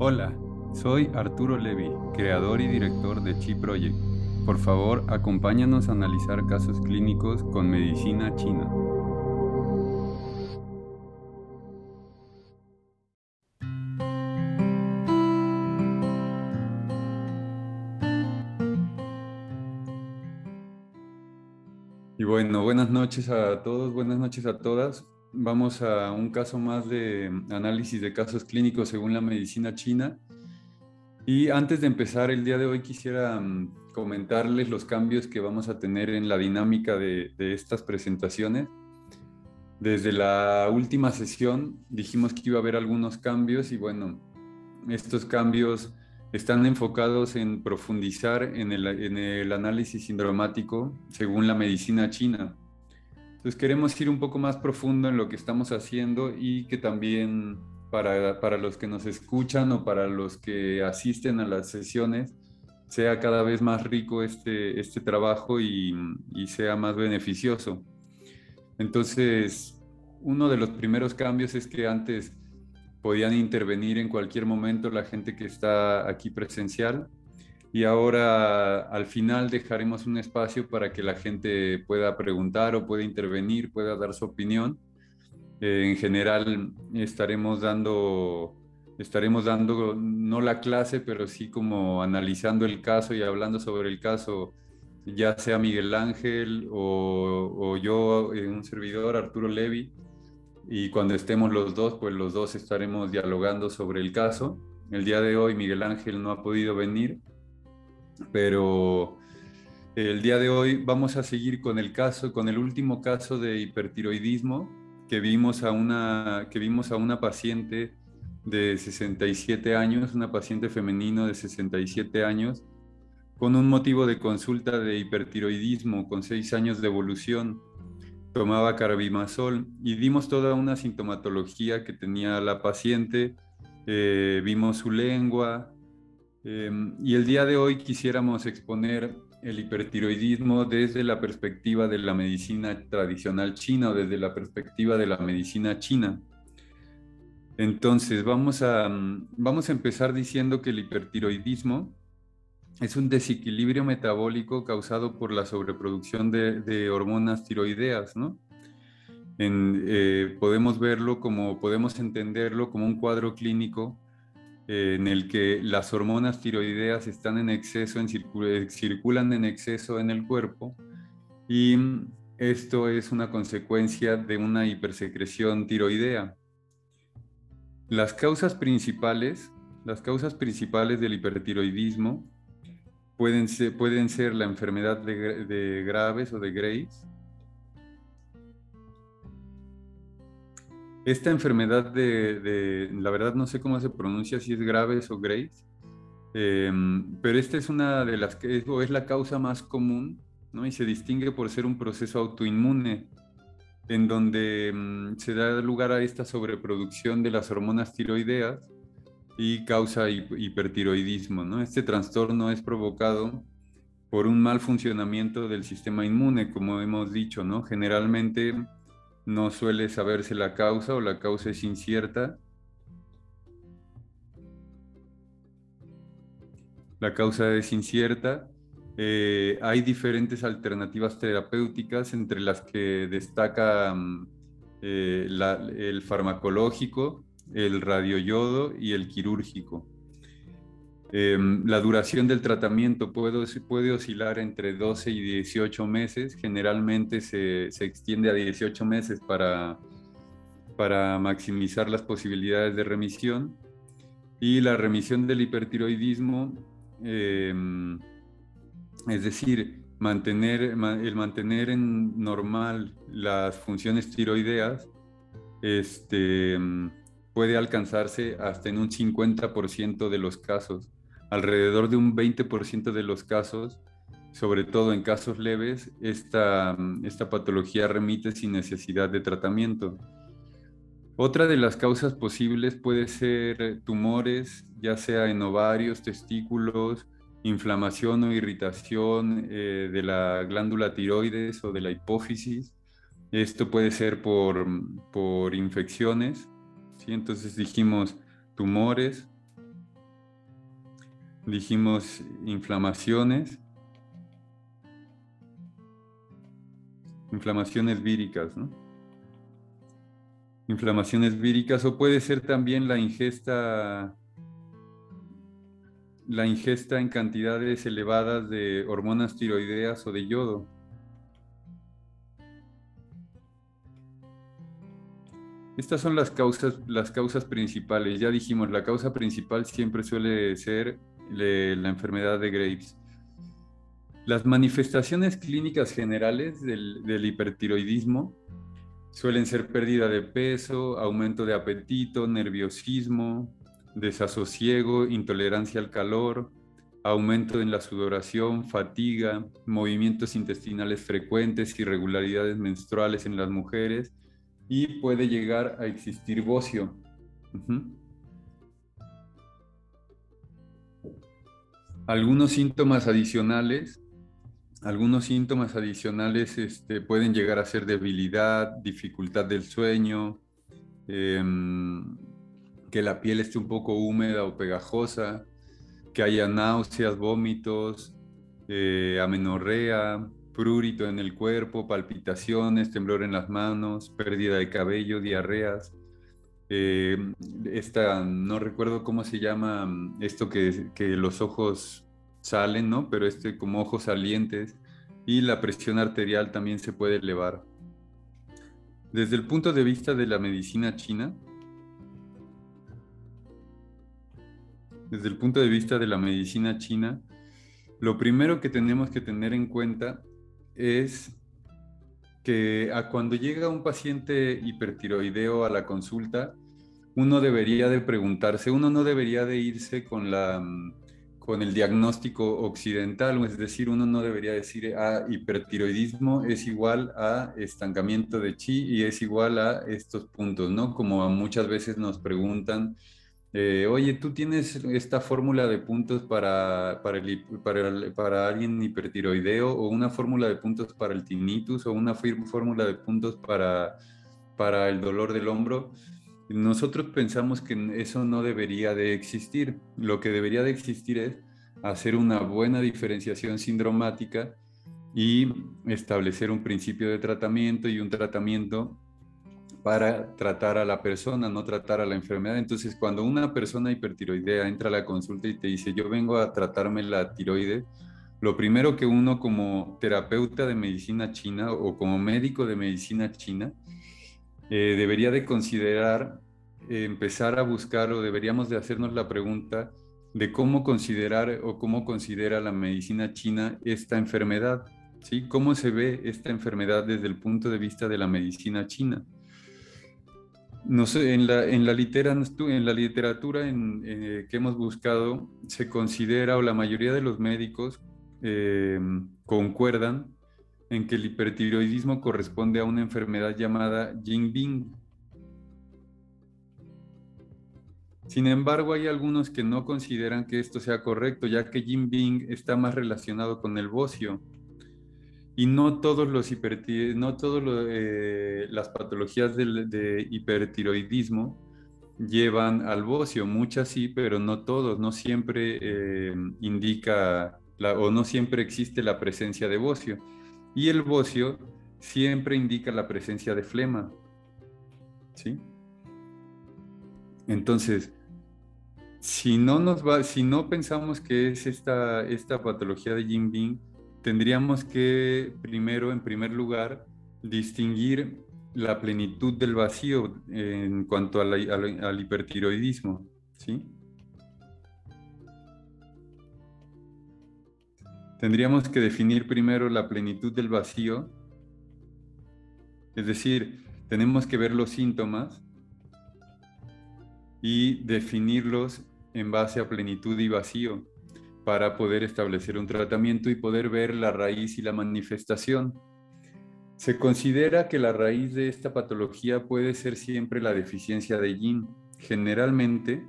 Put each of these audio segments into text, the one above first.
Hola, soy Arturo Levi, creador y director de Chi Project. Por favor, acompáñanos a analizar casos clínicos con medicina china. Y bueno, buenas noches a todos, buenas noches a todas. Vamos a un caso más de análisis de casos clínicos según la medicina china. Y antes de empezar el día de hoy quisiera mm, comentarles los cambios que vamos a tener en la dinámica de estas presentaciones. Desde la última sesión dijimos que iba a haber algunos cambios y bueno, estos cambios están enfocados en profundizar en el, análisis sindromático según la medicina china. Entonces queremos ir un poco más profundo en lo que estamos haciendo y que también para, para los que nos escuchan o para los que asisten a las sesiones sea cada vez más rico este, este trabajo y, y sea más beneficioso. Entonces, uno de los primeros cambios es que antes podían intervenir en cualquier momento la gente que está aquí presencial. Y ahora al final dejaremos un espacio para que la gente pueda preguntar o pueda intervenir, pueda dar su opinión. Eh, en general estaremos dando, estaremos dando no la clase, pero sí como analizando el caso y hablando sobre el caso, ya sea Miguel Ángel o, yo, eh, un servidor, Arturo Levi y cuando estemos los dos, pues los dos estaremos dialogando sobre el caso. El día de hoy Miguel Ángel no ha podido venir, pero el día de hoy vamos a seguir con el caso, con el último caso de hipertiroidismo que vimos a una, que vimos a una paciente de 67 años, una paciente femenino de 67 años, con un motivo de consulta de hipertiroidismo, con 6 años de evolución. Tomaba carbimazol y dimos toda una sintomatología que tenía la paciente, eh, vimos su lengua em, y el día de hoy quisiéramos exponer el hipertiroidismo desde la perspectiva de la medicina tradicional china o desde la perspectiva de la medicina china. Entonces, vamos a, vamos a empezar diciendo que el hipertiroidismo es un desequilibrio metabólico causado por la sobreproducción de, hormonas tiroideas. Eh, podemos verlo como, podemos entenderlo como un cuadro clínico eh, en el que las hormonas tiroideas están en exceso, en eh, circulan en exceso en el cuerpo y esto es una consecuencia de una hipersecreción tiroidea. Las causas principales, las causas principales del hipertiroidismo Pueden ser, pueden ser la enfermedad de, Graves o de Graves. Esta enfermedad de, la verdad no sé cómo se pronuncia, si es Graves o Graves, em, pero esta es una de las que es, es la causa más común, ¿no? Y se distingue por ser un proceso autoinmune, en donde em, se da lugar a esta sobreproducción de las hormonas tiroideas y causa hipertiroidismo. ¿no? Este trastorno es provocado por un mal funcionamiento del sistema inmune, como hemos dicho, ¿no? Generalmente no suele saberse la causa o la causa es incierta. La causa es incierta. Eh, hay diferentes alternativas terapéuticas, entre las que destaca mm, eh, el farmacológico, el radioyodo y el quirúrgico. Em, la duración del tratamiento puede, oscilar entre 12 y 18 meses. Generalmente se, extiende a 18 meses para, maximizar las posibilidades de remisión. Y la remisión del hipertiroidismo, em, es decir, mantener, el mantener en normal las funciones tiroideas, este, puede alcanzarse hasta en un 50% de los casos. Alrededor de un 20% de los casos, sobre todo en casos leves, esta, esta patología remite sin necesidad de tratamiento. Otra de las causas posibles puede ser tumores, ya sea en ovarios, testículos, inflamación o irritación eh, de la glándula tiroides o de la hipófisis. Esto puede ser por, por infecciones entonces dijimos tumores, dijimos inflamaciones, inflamaciones víricas, ¿no? Inflamaciones víricas o puede ser también la ingesta la ingesta en cantidades elevadas de hormonas tiroideas o de yodo. Estas son las causas, las causas principales. Ya dijimos, la causa principal siempre suele ser la enfermedad de Graves. Las manifestaciones clínicas generales del, hipertiroidismo suelen ser pérdida de peso, aumento de apetito, nerviosismo, desasosiego, intolerancia al calor, aumento en la sudoración, fatiga, movimientos intestinales frecuentes, irregularidades menstruales en las mujeres y puede llegar a existir bocio. Algunos síntomas adicionales, algunos síntomas adicionales este, pueden llegar a ser debilidad, dificultad del sueño, em, que la piel esté un poco húmeda o pegajosa, que haya náuseas, vómitos, eh, amenorrea, prurito en el cuerpo, palpitaciones, temblor en las manos, pérdida de cabello, diarreas. Eh, esta, no recuerdo cómo se llama mm, esto que, que, los ojos salen, ¿no? Pero este como ojos salientes y la presión arterial también se puede elevar. Desde el punto de vista de la medicina china, desde el punto de vista de la medicina china, lo primero que tenemos que tener en cuenta es que a cuando llega un paciente hipertiroideo a la consulta, uno debería de preguntarse, uno no debería de irse con la con el diagnóstico occidental, es decir, uno no debería decir, ah, hipertiroidismo es igual a estancamiento de chi y es igual a estos puntos, ¿no? Como muchas veces nos preguntan, eh, oye, tú tienes esta fórmula de puntos para, para, para, para, alguien hipertiroideo o una fórmula de puntos para el tinnitus o una fórmula de puntos para, para el dolor del hombro. Nosotros pensamos que eso no debería de existir. Lo que debería de existir es hacer una buena diferenciación sindromática y establecer un principio de tratamiento y un tratamiento para tratar a la persona, no tratar a la enfermedad. Entonces, cuando una persona hipertiroidea entra a la consulta y te dice, yo vengo a tratarme la tiroides, lo primero que uno como terapeuta de medicina china o como médico de medicina china eh, debería de considerar, eh, empezar a buscar o deberíamos de hacernos la pregunta de cómo considerar o cómo considera la medicina china esta enfermedad, ¿sí? ¿Cómo se ve esta enfermedad desde el punto de vista de la medicina china? No sé, en la, literatura en, eh, que hemos buscado se considera, o la mayoría de los médicos eh, concuerdan en que el hipertiroidismo corresponde a una enfermedad llamada Jingbing. Sin embargo, hay algunos que no consideran que esto sea correcto, ya que Jingbing está más relacionado con el bocio y no todos los no todas eh, las patologías de hipertiroidismo llevan al bocio, muchas sí, pero no todos, no siempre eh, indica o no siempre existe la presencia de bocio. Y el bocio siempre indica la presencia de flema. ¿Sí? Entonces, si no nos va, si no pensamos que es esta, esta patología de Jinping, tendríamos que primero, en primer lugar, distinguir la plenitud del vacío en cuanto al, hipertiroidismo, ¿sí? Tendríamos que definir primero la plenitud del vacío, es decir, tenemos que ver los síntomas y definirlos en base a plenitud y vacío para poder establecer un tratamiento y poder ver la raíz y la manifestación. Se considera que la raíz de esta patología puede ser siempre la deficiencia de yin. Generalmente,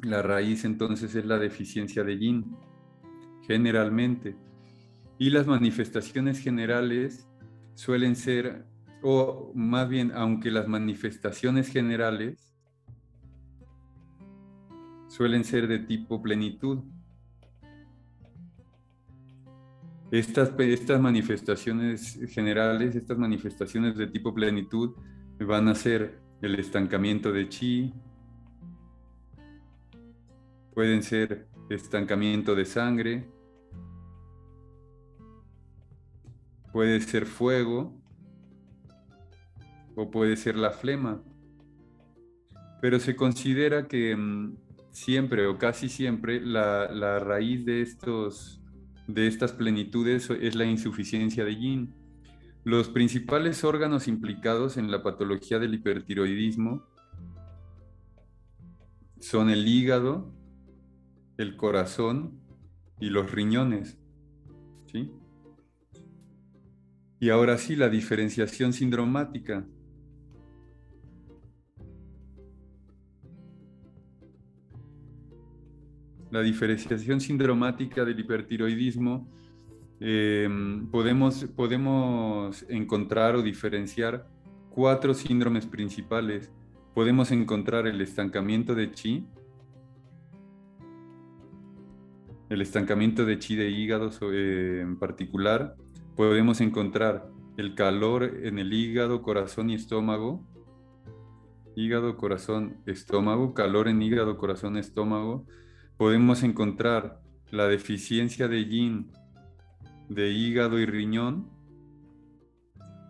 la raíz entonces es la deficiencia de yin, generalmente. Y las manifestaciones generales suelen ser, o más bien, aunque las manifestaciones generales suelen ser de tipo plenitud. Estas, estas manifestaciones generales, estas manifestaciones de tipo plenitud van a ser el estancamiento de chi, pueden ser estancamiento de sangre, puede ser fuego o puede ser la flema. Pero se considera que mm, siempre o casi siempre la, la raíz de, estos, de estas plenitudes es la insuficiencia de yin. Los principales órganos implicados en la patología del hipertiroidismo son el hígado, el corazón y los riñones. ¿sí? Y ahora sí, la diferenciación sindromática. La diferenciación sindromática del hipertiroidismo em, podemos, podemos encontrar o diferenciar cuatro síndromes principales. Podemos encontrar el estancamiento de chi, el estancamiento de chi de hígado en particular, podemos encontrar el calor en el hígado, corazón y estómago. Hígado, corazón, estómago, calor en hígado, corazón, estómago. Podemos encontrar la deficiencia de yin de hígado y riñón.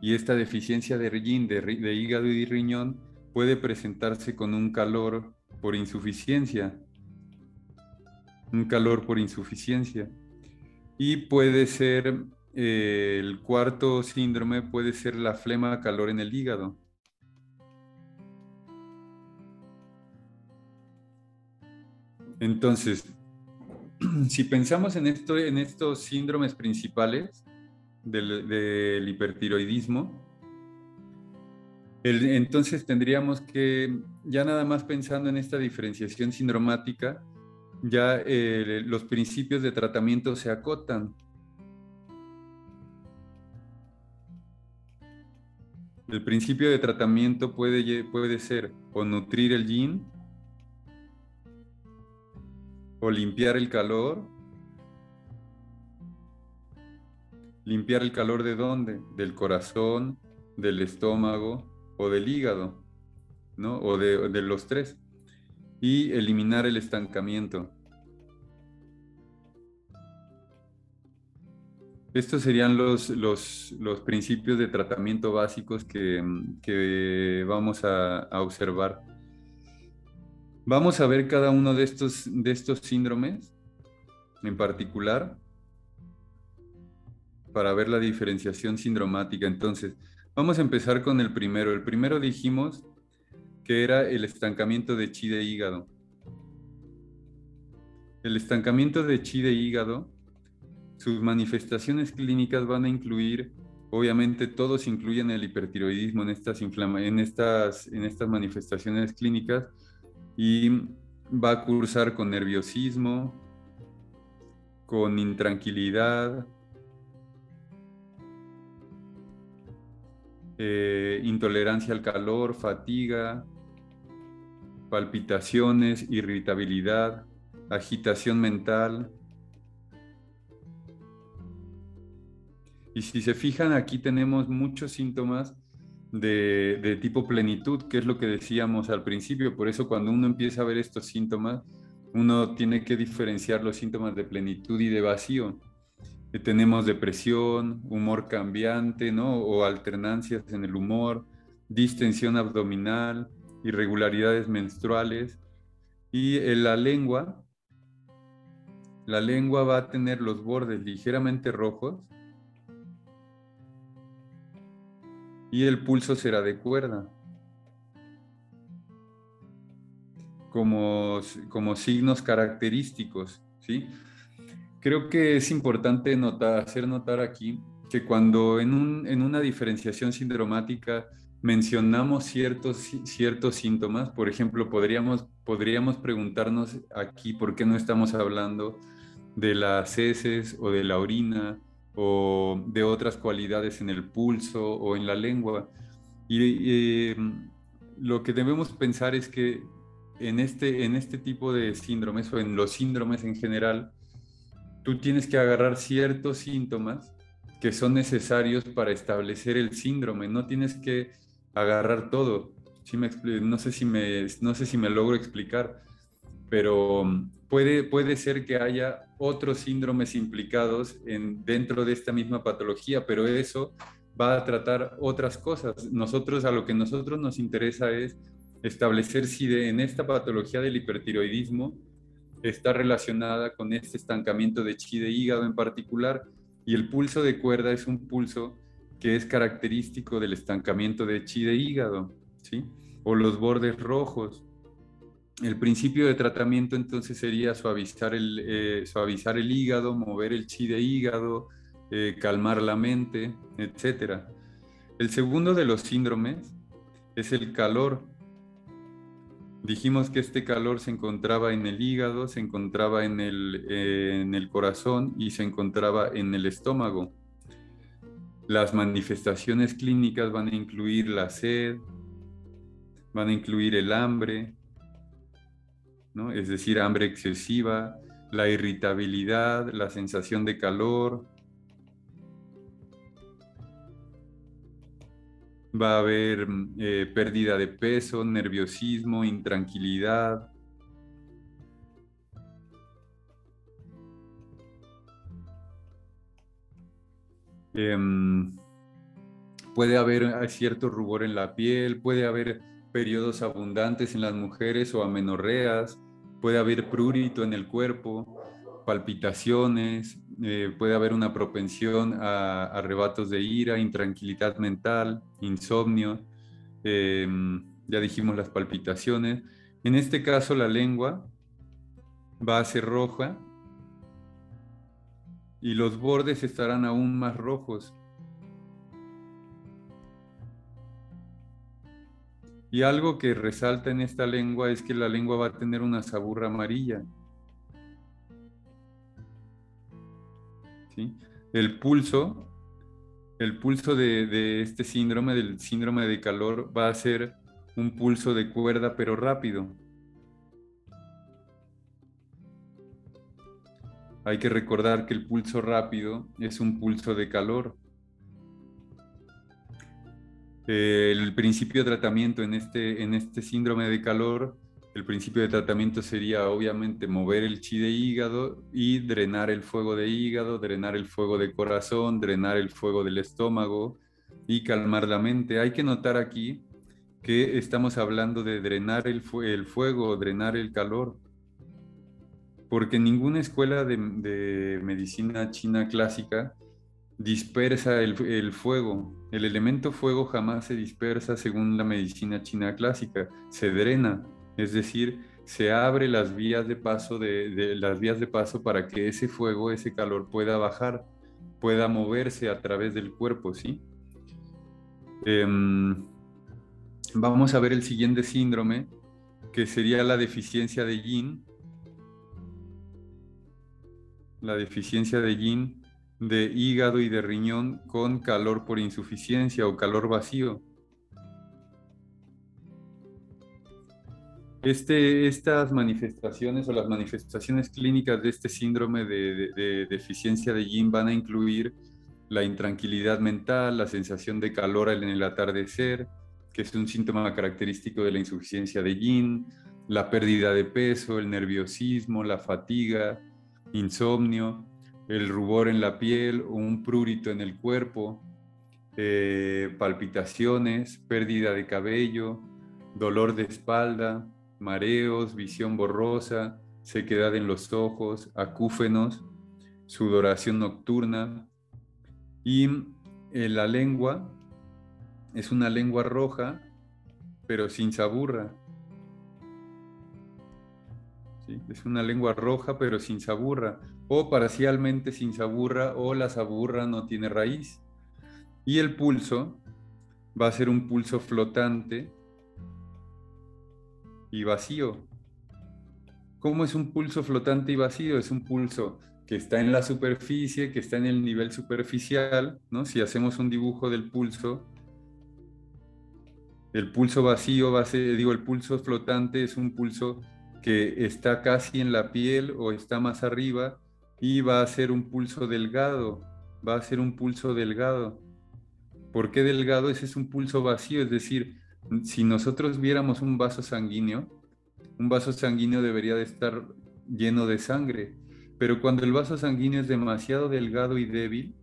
Y esta deficiencia de yin de, hígado y riñón puede presentarse con un calor por insuficiencia un calor por insuficiencia. Y puede ser, eh, el cuarto síndrome puede ser la flema calor en el hígado. Entonces, si pensamos en, esto, en estos síndromes principales del, hipertiroidismo, entonces tendríamos que, ya nada más pensando en esta diferenciación sindromática, ya eh, los principios de tratamiento se acotan. El principio de tratamiento puede, puede ser o nutrir el yin, o limpiar el calor. ¿Limpiar el calor de dónde? Del corazón, del estómago o del hígado, ¿no? O de, los tres y eliminar el estancamiento. Estos serían los, los, principios de tratamiento básicos que, vamos a, observar. Vamos a ver cada uno de estos, de estos síndromes en particular para ver la diferenciación sindromática. Entonces, vamos a empezar con el primero. El primero dijimos que era el estancamiento de chi de hígado. El estancamiento de chi de hígado, sus manifestaciones clínicas van a incluir, obviamente todos incluyen el hipertiroidismo en estas, en estas, en estas manifestaciones clínicas y va a cursar con nerviosismo, con intranquilidad, eh, intolerancia al calor, fatiga, palpitaciones, irritabilidad, agitación mental. Y si se fijan, aquí tenemos muchos síntomas de, tipo plenitud, que es lo que decíamos al principio. Por eso cuando uno empieza a ver estos síntomas, uno tiene que diferenciar los síntomas de plenitud y de vacío. Eh, tenemos depresión, humor cambiante, ¿no? O alternancias en el humor, distensión abdominal, irregularidades menstruales. Y en la lengua, la lengua va a tener los bordes ligeramente rojos y el pulso será de cuerda. Como, como signos característicos, ¿sí? Creo que es importante notar, hacer notar aquí que cuando en, un, en una diferenciación sindromática mencionamos ciertos, ciertos síntomas, por ejemplo, podríamos, podríamos preguntarnos aquí por qué no estamos hablando de las heces o de la orina o de otras cualidades en el pulso o en la lengua. Y em, lo que debemos pensar es que en este, en este tipo de síndromes o en los síndromes en general, tú tienes que agarrar ciertos síntomas que son necesarios para establecer el síndrome. No tienes que agarrar todo. me, no, sé si me, no sé si me logro explicar, pero puede, puede ser que haya otros síndromes implicados en, dentro de esta misma patología, pero eso va a tratar otras cosas. Nosotros, a lo que nosotros nos interesa es establecer si en esta patología del hipertiroidismo está relacionada con este estancamiento de chi de hígado en particular y el pulso de cuerda es un pulso que es característico del estancamiento de chi de hígado, ¿sí? O los bordes rojos. El principio de tratamiento entonces sería suavizar el, eh, suavizar el hígado, mover el chi de hígado, eh, calmar la mente, etc. El segundo de los síndromes es el calor. Dijimos que este calor se encontraba en el hígado, se encontraba en el, eh, en el corazón y se encontraba en el estómago. Las manifestaciones clínicas van a incluir la sed, van a incluir el hambre, ¿no? es decir, hambre excesiva, la irritabilidad, la sensación de calor, va a haber eh, pérdida de peso, nerviosismo, intranquilidad. Em, puede haber cierto rubor en la piel, puede haber periodos abundantes en las mujeres o amenorreas, puede haber prurito en el cuerpo, palpitaciones, eh, puede haber una propensión a, arrebatos de ira, intranquilidad mental, insomnio, em, ya dijimos las palpitaciones. En este caso la lengua va a ser roja y los bordes estarán aún más rojos. Y algo que resalta en esta lengua es que la lengua va a tener una saburra amarilla. El pulso, el pulso de, este síndrome, del síndrome de calor, va a ser un pulso de cuerda pero rápido. Hay que recordar que el pulso rápido es un pulso de calor. El principio de tratamiento en este, en este síndrome de calor el principio de tratamiento sería obviamente mover el chi de hígado y drenar el fuego de hígado, drenar el fuego de corazón, drenar el fuego del estómago y calmar la mente. Hay que notar aquí que estamos hablando de drenar el, fuego, drenar el calor, porque ninguna escuela de, medicina china clásica dispersa el, el, fuego. El elemento fuego jamás se dispersa según la medicina china clásica, se drena es decir, se abre las vías de paso de, las vías de paso para que ese fuego, ese calor pueda bajar, pueda moverse a través del cuerpo, ¿sí? Em, vamos a ver el siguiente síndrome, que sería la deficiencia de yin. La deficiencia de yin de hígado y de riñón con calor por insuficiencia o calor vacío. Este, estas manifestaciones o las manifestaciones clínicas de este síndrome de, deficiencia de yin van a incluir la intranquilidad mental, la sensación de calor en el atardecer, que es un síntoma característico de la insuficiencia de yin, la pérdida de peso, el nerviosismo, la fatiga, insomnio, el rubor en la piel o un prurito en el cuerpo, eh, palpitaciones, pérdida de cabello, dolor de espalda, mareos, visión borrosa, sequedad en los ojos, acúfenos, sudoración nocturna. Y eh, la lengua es una lengua roja, pero sin saburra. Es una lengua roja, pero sin saburra, o parcialmente sin saburra, o la saburra no tiene raíz. Y el pulso va a ser un pulso flotante y vacío. ¿Cómo es un pulso flotante y vacío? Es un pulso que está en la superficie, que está en el nivel superficial, ¿no? Si hacemos un dibujo del pulso, El pulso vacío va a ser, digo, el pulso flotante es un pulso que está casi en la piel o está más arriba y va a ser un pulso delgado, va a ser un pulso delgado. ¿Por qué delgado? Ese es un pulso vacío, es decir, si nosotros viéramos un vaso sanguíneo, un vaso sanguíneo debería de estar lleno de sangre, pero cuando el vaso sanguíneo es demasiado delgado y débil,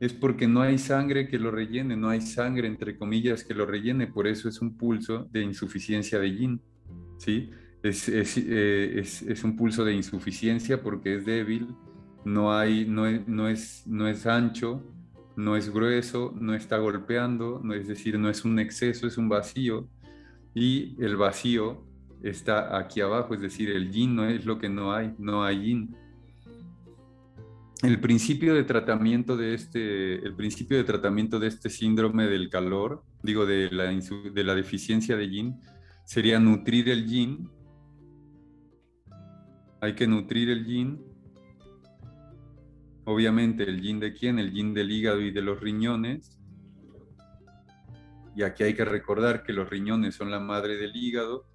es porque no hay sangre que lo rellene, no hay sangre, entre comillas, que lo rellene, por eso es un pulso de insuficiencia de yin, ¿sí? Es, eh, es, es un pulso de insuficiencia porque es débil, no, hay, no, es, no, es, no es ancho, no es grueso, no está golpeando, no, es decir, no es un exceso, es un vacío, y el vacío está aquí abajo, es decir, el yin no es lo que no hay, no hay yin el principio de tratamiento de este, el principio de tratamiento de este síndrome del calor, digo, de la, de la deficiencia de yin, sería nutrir el yin. Hay que nutrir el yin. Obviamente, el yin de quién? El yin del hígado y de los riñones. Y aquí hay que recordar que los riñones son la madre del hígado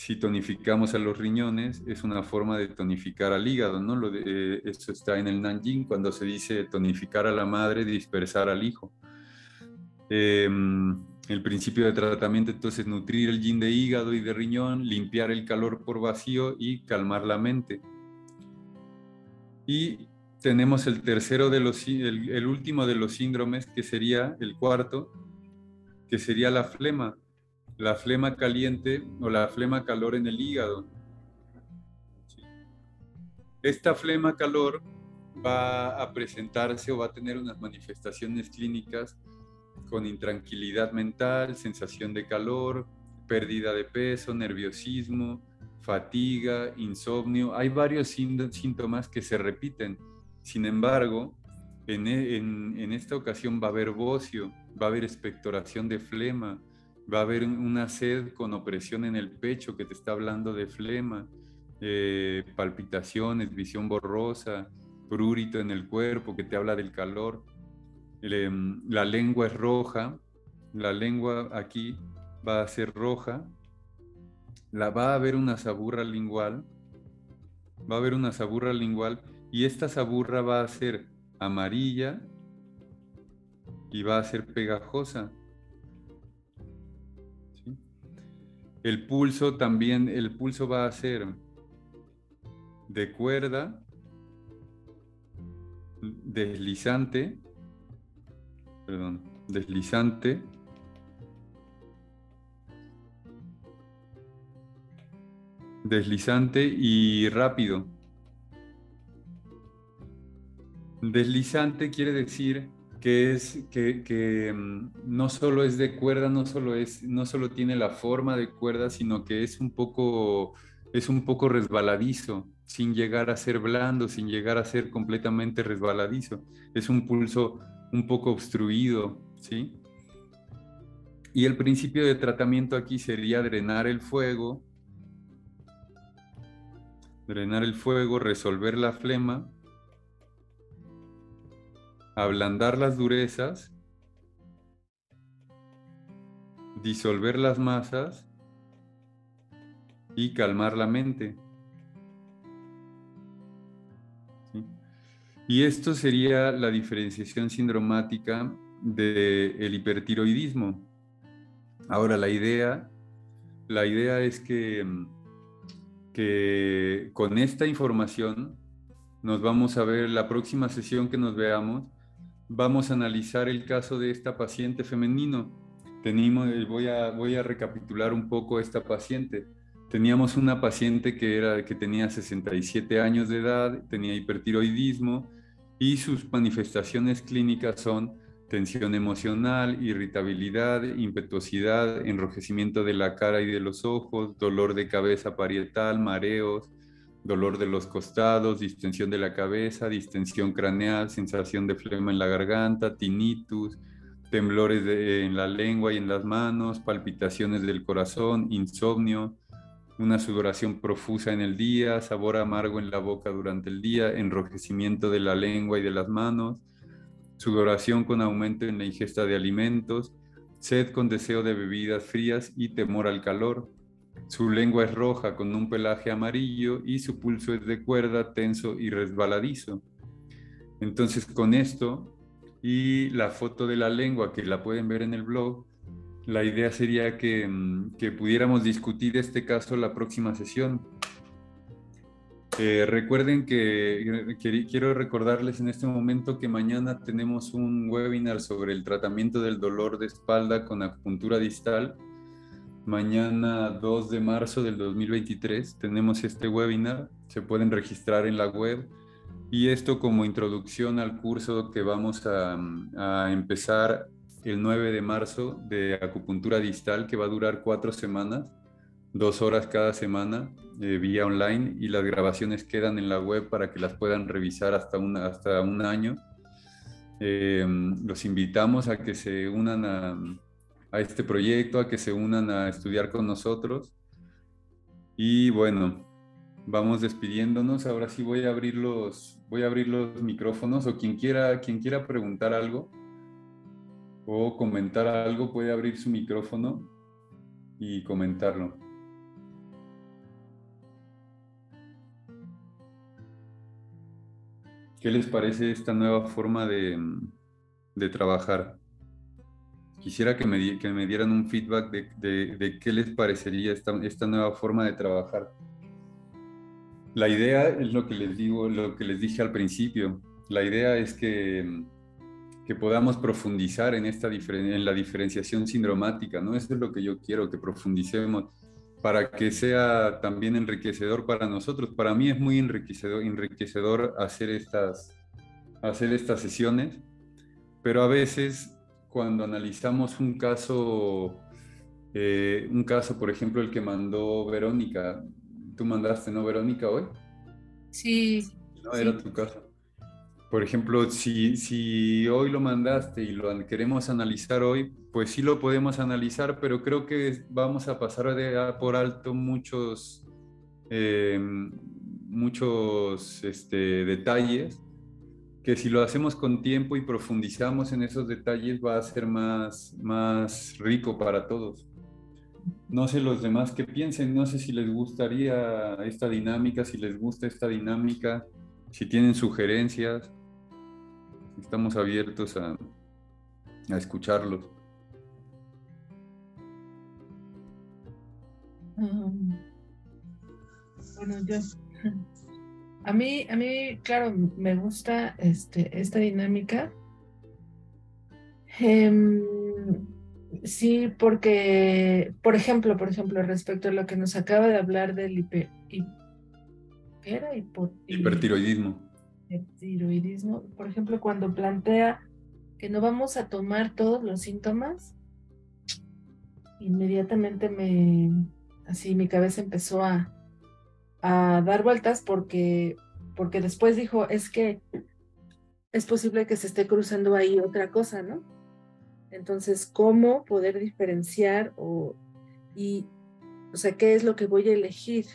si tonificamos a los riñones, es una forma de tonificar al hígado, ¿no? Lo de, eh, esto está en el Nanjing cuando se dice tonificar a la madre, dispersar al hijo. Em, el principio de tratamiento entonces nutrir el yin de hígado y de riñón, limpiar el calor por vacío y calmar la mente. Y tenemos el tercero de los, el último de los síndromes, que sería el cuarto, que sería la flema la flema caliente o la flema calor en el hígado. Esta flema calor va a presentarse o va a tener unas manifestaciones clínicas con intranquilidad mental, sensación de calor, pérdida de peso, nerviosismo, fatiga, insomnio. Hay varios síntomas que se repiten. Sin embargo, en, en, esta ocasión va a haber bocio, va a haber expectoración de flema, va a haber una sed con opresión en el pecho que te está hablando de flema, eh, palpitaciones, visión borrosa, prurito en el cuerpo que te habla del calor. La lengua es roja, la lengua aquí va a ser roja, la, va a haber una saburra lingual, va a haber una saburra lingual y esta saburra va a ser amarilla y va a ser pegajosa. El pulso también, el pulso va a ser de cuerda, deslizante, perdón, deslizante, deslizante y rápido. Deslizante quiere decir que es que, mm, no solo es de cuerda, no solo es, no solo tiene la forma de cuerda, sino que es un poco, es un poco resbaladizo, sin llegar a ser blando, sin llegar a ser completamente resbaladizo. Es un pulso un poco obstruido, ¿sí? Y el principio de tratamiento aquí sería drenar el fuego, drenar el fuego, resolver la flema ablandar las durezas, disolver las masas y calmar la mente. Y esto sería la diferenciación sindromática del hipertiroidismo. Ahora la idea, la idea es que, que con esta información nos vamos a ver la próxima sesión que nos veamos vamos a analizar el caso de esta paciente femenino. Tenemos, eh, voy, a, voy a recapitular un poco esta paciente. Teníamos una paciente que, era, que tenía 67 años de edad, tenía hipertiroidismo y sus manifestaciones clínicas son tensión emocional, irritabilidad, impetuosidad, enrojecimiento de la cara y de los ojos, dolor de cabeza parietal, mareos, dolor de los costados, distensión de la cabeza, distensión craneal, sensación de flema en la garganta, tinnitus, temblores en la lengua y en las manos, palpitaciones del corazón, insomnio, una sudoración profusa en el día, sabor amargo en la boca durante el día, enrojecimiento de la lengua y de las manos, sudoración con aumento en la ingesta de alimentos, sed con deseo de bebidas frías y temor al calor. Su lengua es roja con un pelaje amarillo y su pulso es de cuerda, tenso y resbaladizo. Entonces con esto y la foto de la lengua que la pueden ver en el blog, la idea sería que, mm, que pudiéramos discutir este caso la próxima sesión. Eh, recuerden que, quiero recordarles en este momento que mañana tenemos un webinar sobre el tratamiento del dolor de espalda con acupuntura distal. Mañana 2 de marzo del 2023 tenemos este webinar. Se pueden registrar en la web. Y esto como introducción al curso que vamos a, a empezar el 9 de marzo de acupuntura distal que va a durar cuatro semanas dos horas cada semana eh, vía online y las grabaciones quedan en la web para que las puedan revisar hasta, una, hasta un año. Eh, los invitamos a que se unan a, a, este proyecto, a que se unan a estudiar con nosotros. Y bueno, vamos despidiéndonos. Ahora sí voy a abrir los, voy a abrir los micrófonos o quien quiera, quien quiera preguntar algo o comentar algo puede abrir su micrófono y comentarlo. ¿Qué les parece esta nueva forma de, trabajar? Quisiera que me, que me, dieran un feedback de, qué les parecería esta, esta, nueva forma de trabajar. La idea es lo que les digo, lo que les dije al principio. La idea es que, que podamos profundizar en, esta en la diferenciación sindromática, ¿no? Eso es lo que yo quiero, que profundicemos para que sea también enriquecedor para nosotros. Para mí es muy enriquecedor, enriquecedor hacer, estas, hacer estas sesiones, pero a veces cuando analizamos un caso, eh, un caso, por ejemplo, el que mandó Verónica, tú mandaste, ¿no, Verónica, hoy? Sí. No, era tu caso. Por ejemplo, si, si hoy lo mandaste y lo queremos analizar hoy, pues sí lo podemos analizar, pero creo que vamos a pasar de, por alto muchos, em, muchos este, detalles que si lo hacemos con tiempo y profundizamos en esos detalles va a ser más, más rico para todos. No sé los demás qué piensen, no sé si les gustaría esta dinámica, si les gusta esta dinámica, si tienen sugerencias estamos abiertos a, a escucharlos. Um, bueno, yo, a mí, a mí, claro, me gusta este, esta dinámica. Em, sí, porque, por ejemplo, por ejemplo, respecto a lo que nos acaba de hablar del hiper, era hipertiroidismo tiroidismo, por ejemplo, cuando plantea que no vamos a tomar todos los síntomas, inmediatamente me, así mi cabeza empezó a, a dar vueltas porque, porque después dijo, es que es posible que se esté cruzando ahí otra cosa, ¿no? Entonces, ¿cómo poder diferenciar o, y, o sea, qué es lo que voy a elegir?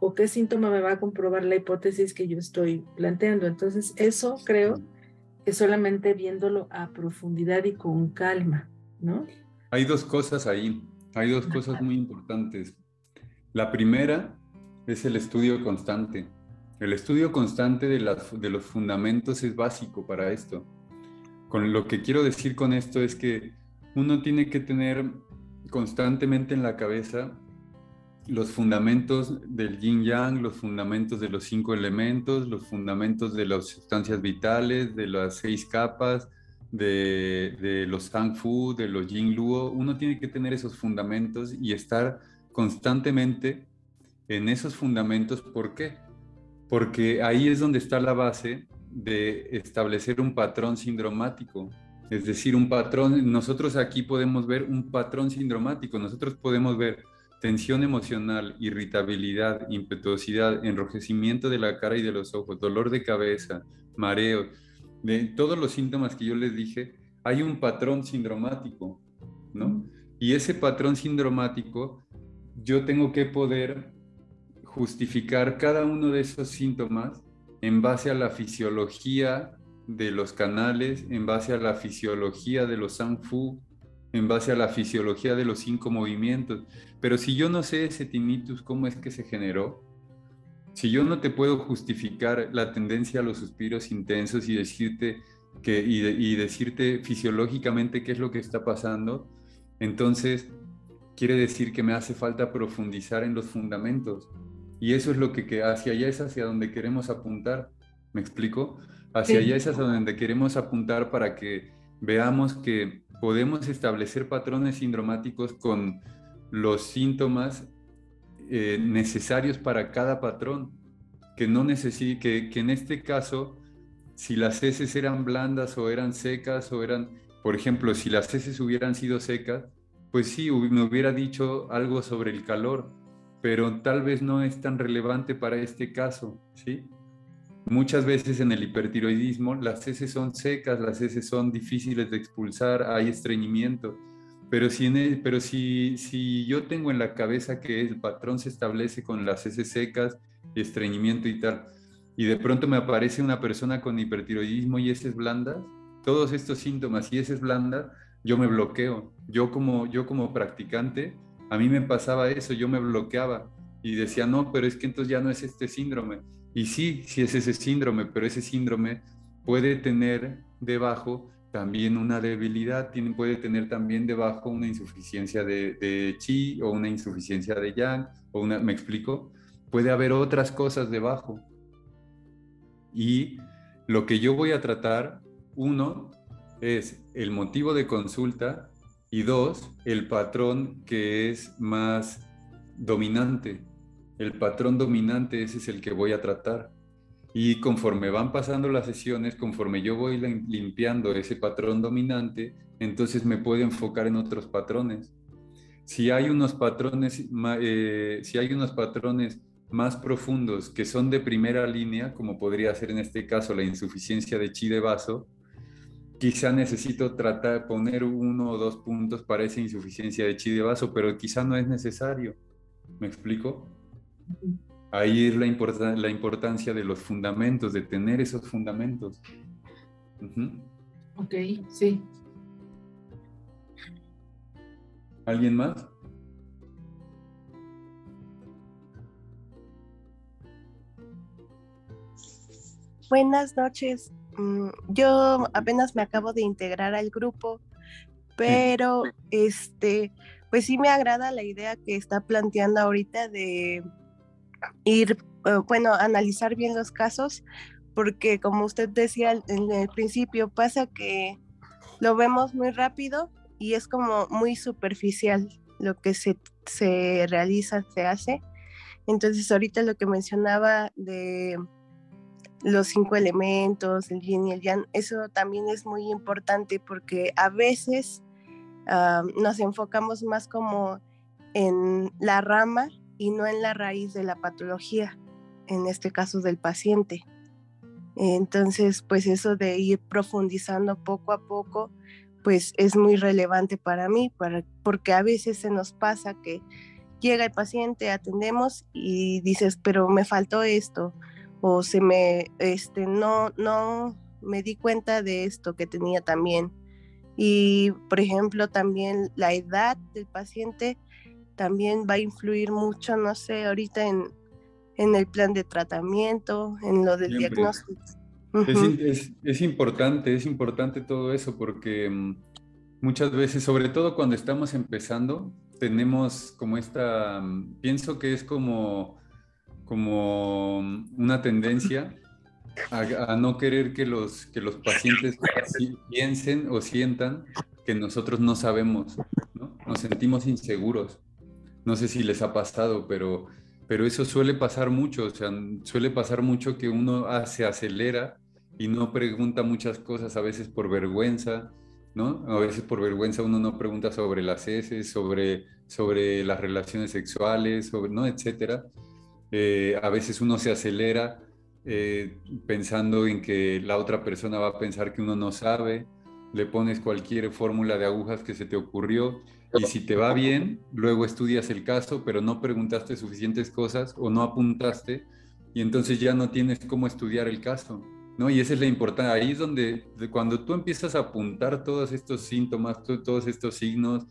O, qué síntoma me va a comprobar la hipótesis que yo estoy planteando. Entonces, eso creo que solamente viéndolo a profundidad y con calma, ¿no? Hay dos cosas ahí, hay dos cosas muy importantes. La primera es el estudio constante. El estudio constante de, de los fundamentos es básico para esto. Con lo que quiero decir con esto es que uno tiene que tener constantemente en la cabeza los fundamentos del yin yang, los fundamentos de los cinco elementos, los fundamentos de las sustancias vitales, de las seis capas, de, los Sang Fu, de los Yin Luo. Uno tiene que tener esos fundamentos y estar constantemente en esos fundamentos. ¿Por qué? Porque ahí es donde está la base de establecer un patrón sindromático. Es decir, un patrón, nosotros aquí podemos ver un patrón sindromático, nosotros podemos ver tensión emocional, irritabilidad, impetuosidad, enrojecimiento de la cara y de los ojos, dolor de cabeza, mareo, de todos los síntomas que yo les dije, hay un patrón sindromático, ¿no? Y ese patrón sindromático, yo tengo que poder justificar cada uno de esos síntomas en base a la fisiología de los canales, en base a la fisiología de los sanfu, en base a la fisiología de los cinco movimientos. Pero si yo no sé ese tinnitus, cómo es que se generó, si yo no te puedo justificar la tendencia a los suspiros intensos y decirte que y, decirte fisiológicamente qué es lo que está pasando, entonces quiere decir que me hace falta profundizar en los fundamentos. Y eso es lo que, hacia allá es hacia donde queremos apuntar. ¿Me explico? Hacia allá es hacia donde queremos apuntar para que veamos que podemos establecer patrones sindromáticos con los síntomas eh, necesarios para cada patrón, que no que, que en este caso, si las heces eran blandas o eran secas o eran, por ejemplo, si las heces hubieran sido secas, pues sí, me hubiera dicho algo sobre el calor, pero tal vez no es tan relevante para este caso, ¿sí? Muchas veces en el hipertiroidismo las heces son secas, las heces son difíciles de expulsar, hay estreñimiento, pero si, pero si, si yo tengo en la cabeza que el patrón se establece con las heces secas, estreñimiento y tal, y de pronto me aparece una persona con hipertiroidismo y heces blandas, todos estos síntomas y heces blandas, yo me bloqueo. Yo como, yo como practicante, a mí me pasaba eso, yo me bloqueaba y decía, no, pero es que entonces ya no es este síndrome y sí, sí es ese síndrome, pero ese síndrome puede tener debajo también una debilidad, puede tener también debajo una insuficiencia de, chi o una insuficiencia de yang, o una, ¿me explico? Puede haber otras cosas debajo. Y lo que yo voy a tratar, uno, es el motivo de consulta y dos, el patrón que es más dominante el patrón dominante ese es el que voy a tratar. Y conforme van pasando las sesiones, conforme yo voy limpiando ese patrón dominante, entonces me puedo enfocar en otros patrones. Si hay unos patrones, eh, si hay unos patrones más profundos que son de primera línea, como podría ser en este caso la insuficiencia de chi de vaso, quizá necesito tratar poner uno o dos puntos para esa insuficiencia de chi de vaso, pero quizá no es necesario. ¿Me explico? Ahí es la, la importancia de los fundamentos, de tener esos fundamentos. Ok, sí. ¿Alguien más? Buenas noches. Mm, yo apenas me acabo de integrar al grupo, pero este, pues sí me agrada la idea que está planteando ahorita de ir, eh, bueno, analizar bien los casos, porque como usted decía en el principio, pasa que lo vemos muy rápido y es como muy superficial lo que se, se realiza, se hace. Entonces ahorita lo que mencionaba de los cinco elementos, el yin y el yang, eso también es muy importante porque a veces ah, nos enfocamos más como en la rama y no en la raíz de la patología, en este caso del paciente. Entonces, pues eso de ir profundizando poco a poco, pues es muy relevante para mí, para, porque a veces se nos pasa que llega el paciente, atendemos y dices, pero me faltó esto, o se me, este, no, no me di cuenta de esto que tenía también. Y, por ejemplo, también la edad del paciente también va a influir mucho, no sé, ahorita en, el plan de tratamiento, en lo del diagnóstico. es, importante, es importante todo eso porque mm, muchas veces, sobre todo cuando estamos empezando, tenemos como esta, mm, pienso que es como, como mm, una tendencia a, no querer que los, que los pacientes piensen o sientan que nosotros no sabemos, ¿no? Nos sentimos inseguros. No sé si les ha pasado, pero, pero eso suele pasar mucho, o sea, suele pasar mucho que uno se acelera y no pregunta muchas cosas, a veces por vergüenza, ¿no? A veces por vergüenza uno no pregunta sobre las heces, sobre, sobre las relaciones sexuales, sobre, ¿no? Etcétera. Eh, a veces uno se acelera eh, pensando en que la otra persona va a pensar que uno no sabe, le pones cualquier fórmula de agujas que se te ocurrió y si te va bien, luego estudias el caso, pero no preguntaste suficientes cosas o no apuntaste y entonces ya no tienes cómo estudiar el caso. ¿no? Y esa es la importancia. Ahí es donde, cuando tú empiezas a apuntar todos estos síntomas, todos estos signos,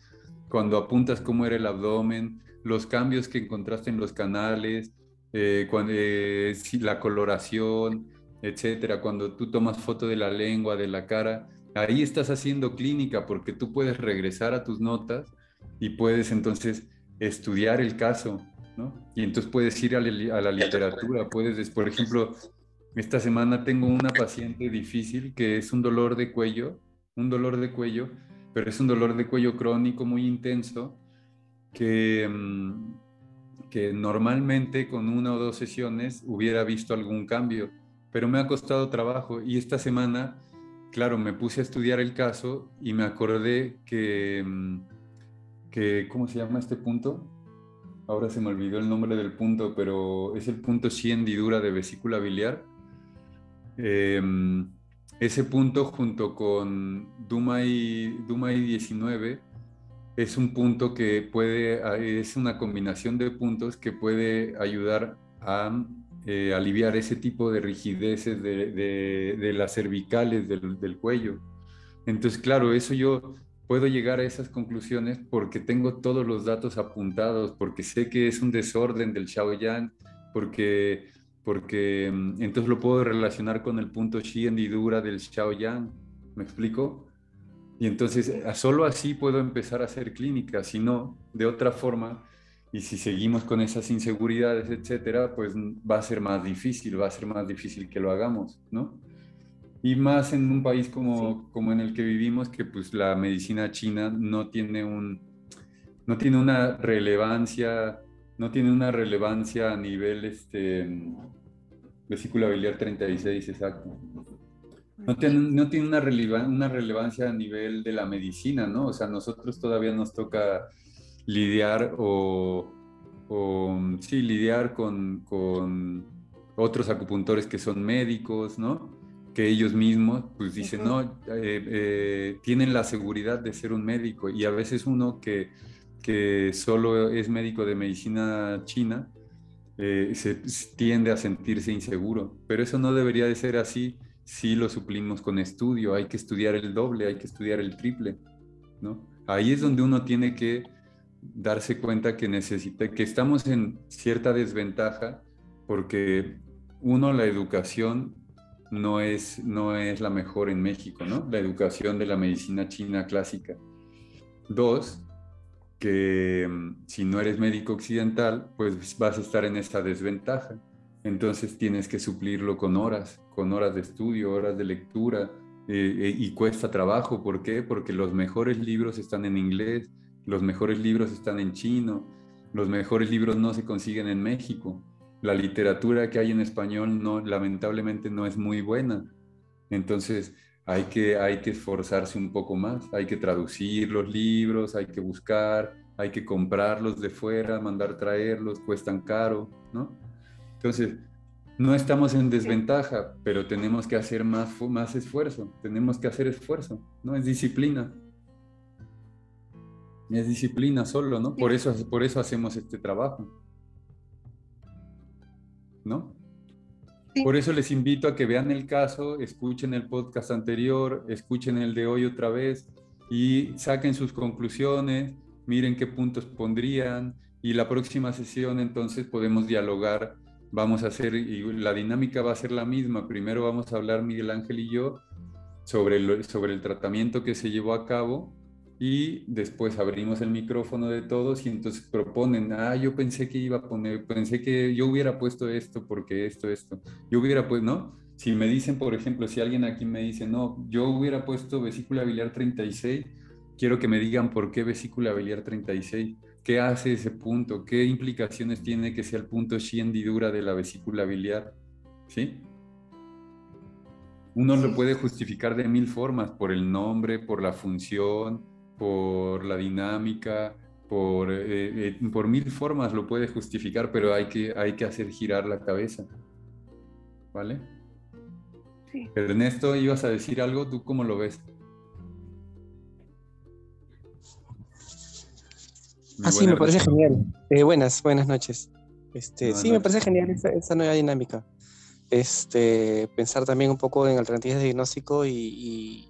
cuando apuntas cómo era el abdomen, los cambios que encontraste en los canales, eh, cuando, eh, la coloración, etcétera, cuando tú tomas foto de la lengua, de la cara, ahí estás haciendo clínica porque tú puedes regresar a tus notas y puedes entonces estudiar el caso, ¿no? Y entonces puedes ir a, la literatura, puedes, por ejemplo, esta semana tengo una paciente difícil que es un dolor de cuello, un dolor de cuello, pero es un dolor de cuello crónico muy intenso que, mm, que normalmente con una o dos sesiones hubiera visto algún cambio, pero me ha costado trabajo y esta semana, claro, me puse a estudiar el caso y me acordé que, mm, que ¿cómo se llama este punto? Ahora se me olvidó el nombre del punto, pero es el punto 100 hendidura de vesícula biliar. Em, ese punto junto con Dumai 19 es un punto que puede, es una combinación de puntos que puede ayudar a eh, aliviar ese tipo de rigideces de, las cervicales del, del, cuello. Entonces, claro, eso yo puedo llegar a esas conclusiones porque tengo todos los datos apuntados, porque sé que es un desorden del Shaoyan, porque, porque mm, entonces lo puedo relacionar con el punto Xi hendidura del Shaoyan. ¿Me explico? Y entonces solo así puedo empezar a hacer clínica, si no, de otra forma, y si seguimos con esas inseguridades, etcétera, pues va a ser más difícil, va a ser más difícil que lo hagamos, ¿no? Y más en un país como, como en el que vivimos, que pues la medicina china no tiene un, no tiene una relevancia, no tiene una relevancia a nivel, este, vesícula biliar 36, exacto no tiene, no tiene una, una relevancia a nivel de la medicina, ¿no? O sea, nosotros todavía nos toca lidiar o, sí, lidiar con, con, otros acupuntores que son médicos, ¿no? Que ellos mismos, pues dicen, no, eh, eh, tienen la seguridad de ser un médico y a veces uno que, que solo es médico de medicina china, eh, se tiende a sentirse inseguro, pero eso no debería de ser así sí lo suplimos con estudio, hay que estudiar el doble, hay que estudiar el triple, ¿no? Ahí es donde uno tiene que darse cuenta que necesita, que estamos en cierta desventaja porque uno, la educación no es, no es la mejor en México, ¿no? La educación de la medicina china clásica. Dos, que si no eres médico occidental, pues vas a estar en esta desventaja. Entonces tienes que suplirlo con horas, con horas de estudio, horas de lectura, eh, eh, y cuesta trabajo. ¿Por qué? Porque los mejores libros están en inglés, los mejores libros están en chino, los mejores libros no se consiguen en México. La literatura que hay en español lamentablemente no es muy buena. Entonces hay que, hay que esforzarse un poco más, hay que traducir los libros, hay que buscar, hay que comprarlos de fuera, mandar traerlos, cuestan caro, ¿no? Entonces, no estamos en desventaja, pero tenemos que hacer más, más esfuerzo, tenemos que hacer esfuerzo, ¿no? Es disciplina. Es disciplina solo, ¿no? Por eso, por eso hacemos este trabajo. ¿No? Por eso les invito a que vean el caso, escuchen el podcast anterior, escuchen el de hoy otra vez y saquen sus conclusiones, miren qué puntos pondrían y la próxima sesión entonces podemos dialogar vamos a hacer, y la dinámica va a ser la misma. Primero vamos a hablar Miguel Ángel y yo sobre el, sobre el tratamiento que se llevó a cabo y después abrimos el micrófono de todos y entonces proponen, ah, yo pensé que iba a poner, pensé que yo hubiera puesto esto porque esto, esto. Yo hubiera pues, ¿no? Si me dicen, por ejemplo, si alguien aquí me dice, no, yo hubiera puesto vesícula biliar 36, quiero que me digan por qué vesícula biliar 36 ¿Qué hace ese punto? ¿Qué implicaciones tiene que sea el punto Xi hendidura de la vesícula biliar? ¿Sí? Uno lo puede justificar de mil formas, por el nombre, por la función, por la dinámica, por, eh, eh, por mil formas lo puede justificar, pero hay que, hay que hacer girar la cabeza. ¿Vale? Sí. Ernesto, ¿ibas a decir algo? ¿Tú cómo lo ves? ah, sí, me parece genial. Eh, buenas, buenas noches. Este, sí, me parece genial esa, nueva dinámica. este, pensar también un poco en alternativas de diagnóstico y,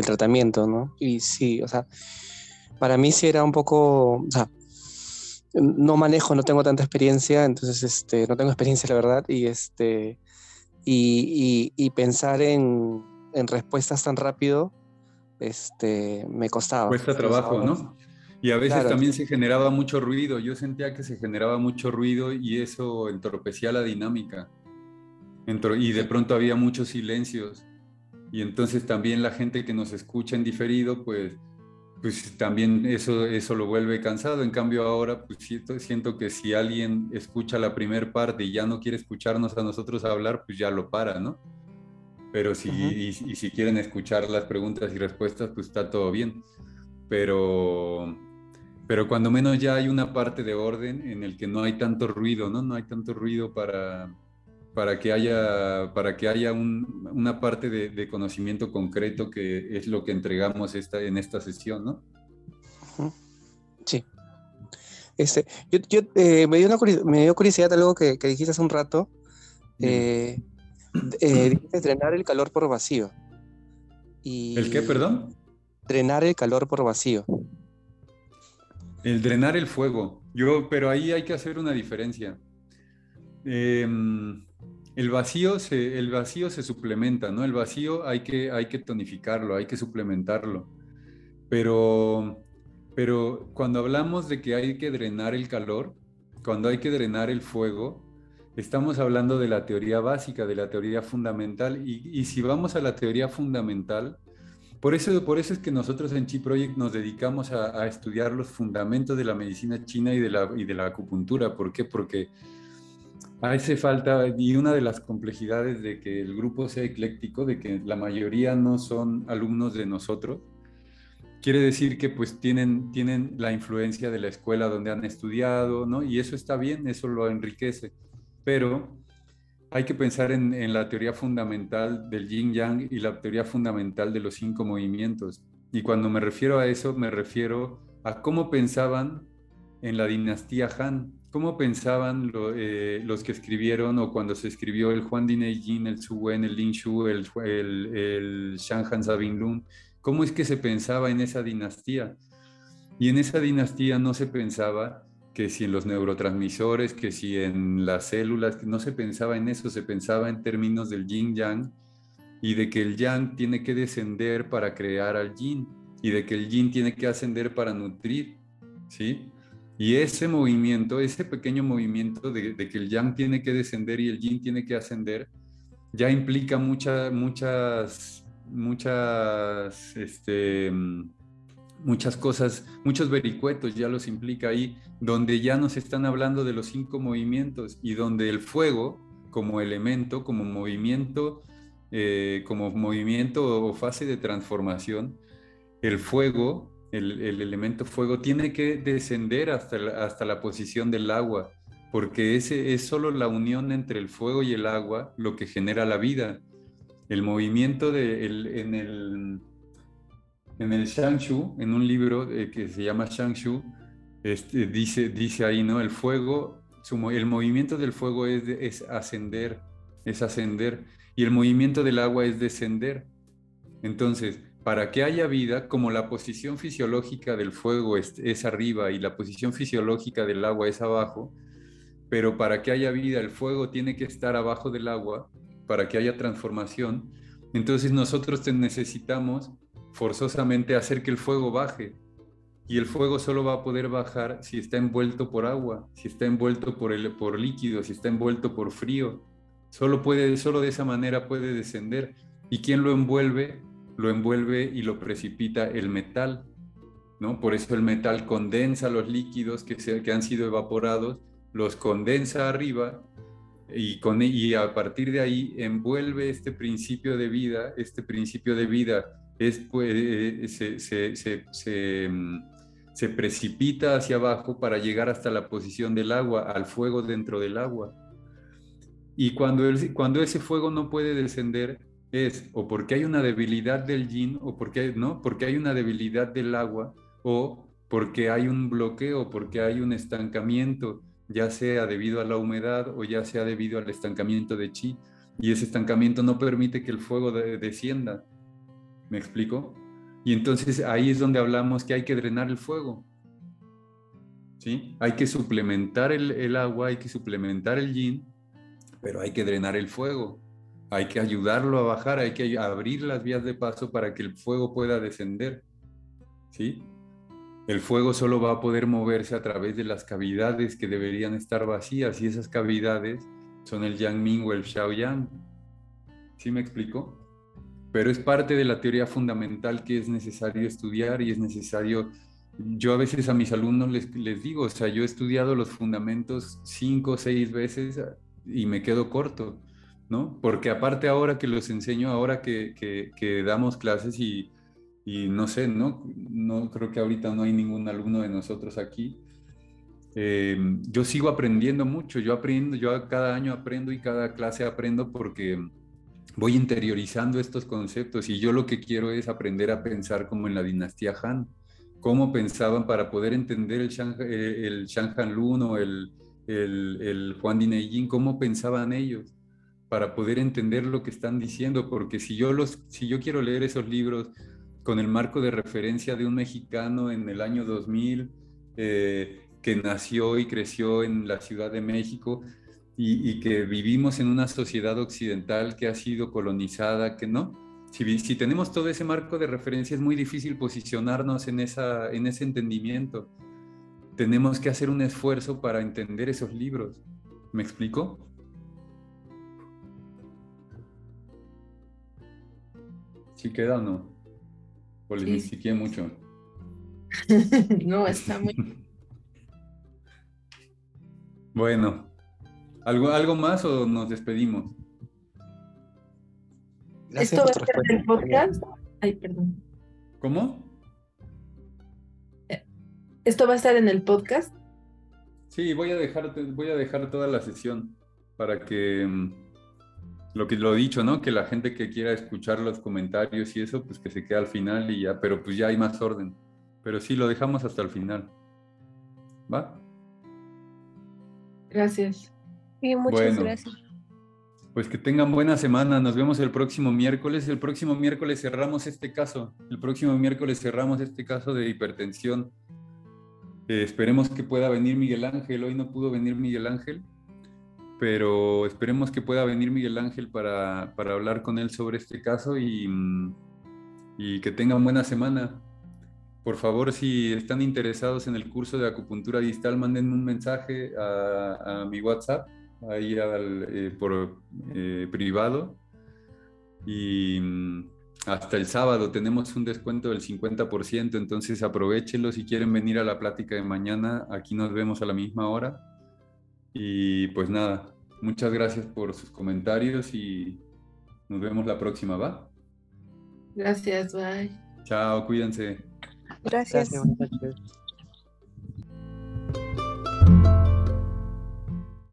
el tratamiento, ¿no? Y sí, o sea, para mí sí era un poco, o sea, no manejo, no tengo tanta experiencia, entonces este, no tengo experiencia, la verdad, y, este, y, pensar en, en, respuestas tan rápido este, me costaba. Cuesta trabajo, ¿no? Y a veces también se generaba mucho ruido. Yo sentía que se generaba mucho ruido y eso entorpecía la dinámica. Y de pronto había muchos silencios. Y entonces también la gente que nos escucha en diferido, pues, pues también eso, eso lo vuelve cansado. En cambio ahora, pues siento, siento que si alguien escucha la primera parte y ya no quiere escucharnos a nosotros hablar, pues ya lo para, ¿no? Pero si, y si quieren escuchar las preguntas y respuestas, pues está todo bien. Pero pero cuando menos ya hay una parte de orden en el que no hay tanto ruido, ¿no? No hay tanto ruido para, para que haya, para que haya una parte de, conocimiento concreto que es lo que entregamos esta, en esta sesión, ¿no? Sí. Este, yo, eh, me, dio una me dio curiosidad algo que, dijiste hace un rato. Eh, eh, drenar el calor por vacío. Y ¿El qué, perdón? Drenar el calor por vacío. El drenar el fuego. Yo, pero ahí hay que hacer una diferencia. Em, el, vacío se, el vacío se suplementa, ¿no? El vacío hay que, hay que tonificarlo, hay que suplementarlo. Pero, pero cuando hablamos de que hay que drenar el calor, cuando hay que drenar el fuego, estamos hablando de la teoría básica, de la teoría fundamental. Y, y si vamos a la teoría fundamental, por eso, por eso es que nosotros en Chi Project nos dedicamos a, estudiar los fundamentos de la medicina china y de la, y de la acupuntura. ¿Por qué? Porque hace falta, y una de las complejidades de que el grupo sea ecléctico, de que la mayoría no son alumnos de nosotros, quiere decir que pues tienen, tienen la influencia de la escuela donde han estudiado, ¿no? Y eso está bien, eso lo enriquece. Pero hay que pensar en, la teoría fundamental del yin yang y la teoría fundamental de los cinco movimientos. Y cuando me refiero a eso, me refiero a cómo pensaban en la dinastía Han, cómo pensaban eh, los que escribieron o cuando se escribió el Juan Dinei Jin, el Su Wen, el Lin Shu, el, el, el Shang Han Sabin Lun, cómo es que se pensaba en esa dinastía. Y en esa dinastía no se pensaba que si en los neurotransmisores, que si en las células, no se pensaba en eso, se pensaba en términos del yin yang y de que el yang tiene que descender para crear al yin y de que el yin tiene que ascender para nutrir, ¿sí? Y ese movimiento, ese pequeño movimiento de, que el yang tiene que descender y el yin tiene que ascender, ya implica muchas, muchas, muchas, este, muchas cosas, muchos vericuetos ya los implica ahí, donde ya nos están hablando de los cinco movimientos y donde el fuego como elemento, como movimiento, eh, como movimiento o fase de transformación, el fuego, el, elemento fuego tiene que descender hasta la, hasta la posición del agua, porque ese es solo la unión entre el fuego y el agua lo que genera la vida. El movimiento de, en el en el Shangshu, en un libro eh, que se llama Shangshu, este, dice, dice ahí, ¿no? El fuego, el movimiento del fuego es, es ascender, es ascender, y el movimiento del agua es descender. Entonces, para que haya vida, como la posición fisiológica del fuego es, arriba y la posición fisiológica del agua es abajo, pero para que haya vida, el fuego tiene que estar abajo del agua, para que haya transformación. Entonces nosotros necesitamos forzosamente hacer que el fuego baje. Y el fuego solo va a poder bajar si está envuelto por agua, si está envuelto por, el, por líquido, si está envuelto por frío. Solo, puede, solo de esa manera puede descender. ¿Y quién lo envuelve? Lo envuelve y lo precipita el metal. ¿no? Por eso el metal condensa los líquidos que, se, que han sido evaporados, los condensa arriba y, con, y a partir de ahí envuelve este principio de vida, este principio de vida es, pues, eh, mm, se, precipita hacia abajo para llegar hasta la posición del agua, al fuego dentro del agua. Y cuando, cuando ese fuego no puede descender, es o porque hay una debilidad del yin, o porque, ¿no? porque hay una debilidad del agua, o porque hay un bloqueo, porque hay un estancamiento. ya sea debido a la humedad o ya sea debido al estancamiento de chi. Y ese estancamiento no permite que el fuego descienda. ¿Me explico? Y entonces ahí es donde hablamos que hay que drenar el fuego. ¿Sí? Hay que suplementar el, el agua, hay que suplementar el yin, pero hay que drenar el fuego. Hay que ayudarlo a bajar, hay que abrir las vías de paso para que el fuego pueda descender. ¿Sí? El fuego solo va a poder moverse a través de las cavidades que deberían estar vacías y esas cavidades son el Yang Ming o el Xiao Yang. ¿Sí me explico? Pero es parte de la teoría fundamental que es necesario estudiar y es necesario... Yo a veces a mis alumnos les, les digo, o sea, yo he estudiado los fundamentos cinco o seis veces y me quedo corto, ¿no? Porque aparte ahora que los enseño, ahora que, que, que damos clases y y no sé, ¿no? No creo que ahorita no hay ningún alumno de nosotros aquí. Eh, yo sigo aprendiendo mucho, yo aprendo, yo cada año aprendo y cada clase aprendo porque voy interiorizando estos conceptos y yo lo que quiero es aprender a pensar como en la dinastía Han, cómo pensaban para poder entender el Shang, eh, el Han Lun o el, el, el Juan Dinei cómo pensaban ellos para poder entender lo que están diciendo, porque si yo, los, si yo quiero leer esos libros con el marco de referencia de un mexicano en el año 2000 eh, que nació y creció en la Ciudad de México y, que vivimos en una sociedad occidental que ha sido colonizada, que no. Si, si, tenemos todo ese marco de referencia es muy difícil posicionarnos en, esa, en ese entendimiento. Tenemos que hacer un esfuerzo para entender esos libros. ¿Me explico? ¿Sí queda o no? Polinistiqué mucho. no, está muy. bueno, ¿algo, ¿algo más o nos despedimos? ¿Esto va a estar en el podcast? Ay, perdón. ¿Cómo? Eh, ¿Esto va a estar en el podcast? Sí, voy a dejar, voy a dejar toda la sesión para que mm, lo que lo he dicho, ¿no? Que la gente que quiera escuchar los comentarios y eso, pues que se quede al final y ya, pero pues ya hay más orden. Pero sí, lo dejamos hasta el final. ¿Va? Gracias. Sí, muchas gracias. Pues que tengan buena semana. Nos vemos el próximo miércoles. El próximo miércoles cerramos este caso. El próximo miércoles cerramos este caso de hipertensión. Eh, esperemos que pueda venir Miguel Ángel. Hoy no pudo venir Miguel Ángel pero esperemos que pueda venir Miguel Ángel para, para hablar con él sobre este caso y, y, que tengan buena semana. Por favor, si están interesados en el curso de acupuntura distal, manden un mensaje a, a mi WhatsApp, ahí al, eh, por eh, privado. Y mm, hasta el sábado tenemos un descuento del 50%, entonces aprovechenlo si quieren venir a la plática de mañana. Aquí nos vemos a la misma hora. Y pues nada, muchas gracias por sus comentarios y nos vemos la próxima, ¿va? Gracias, bye. Chao, cuídense. Gracias. gracias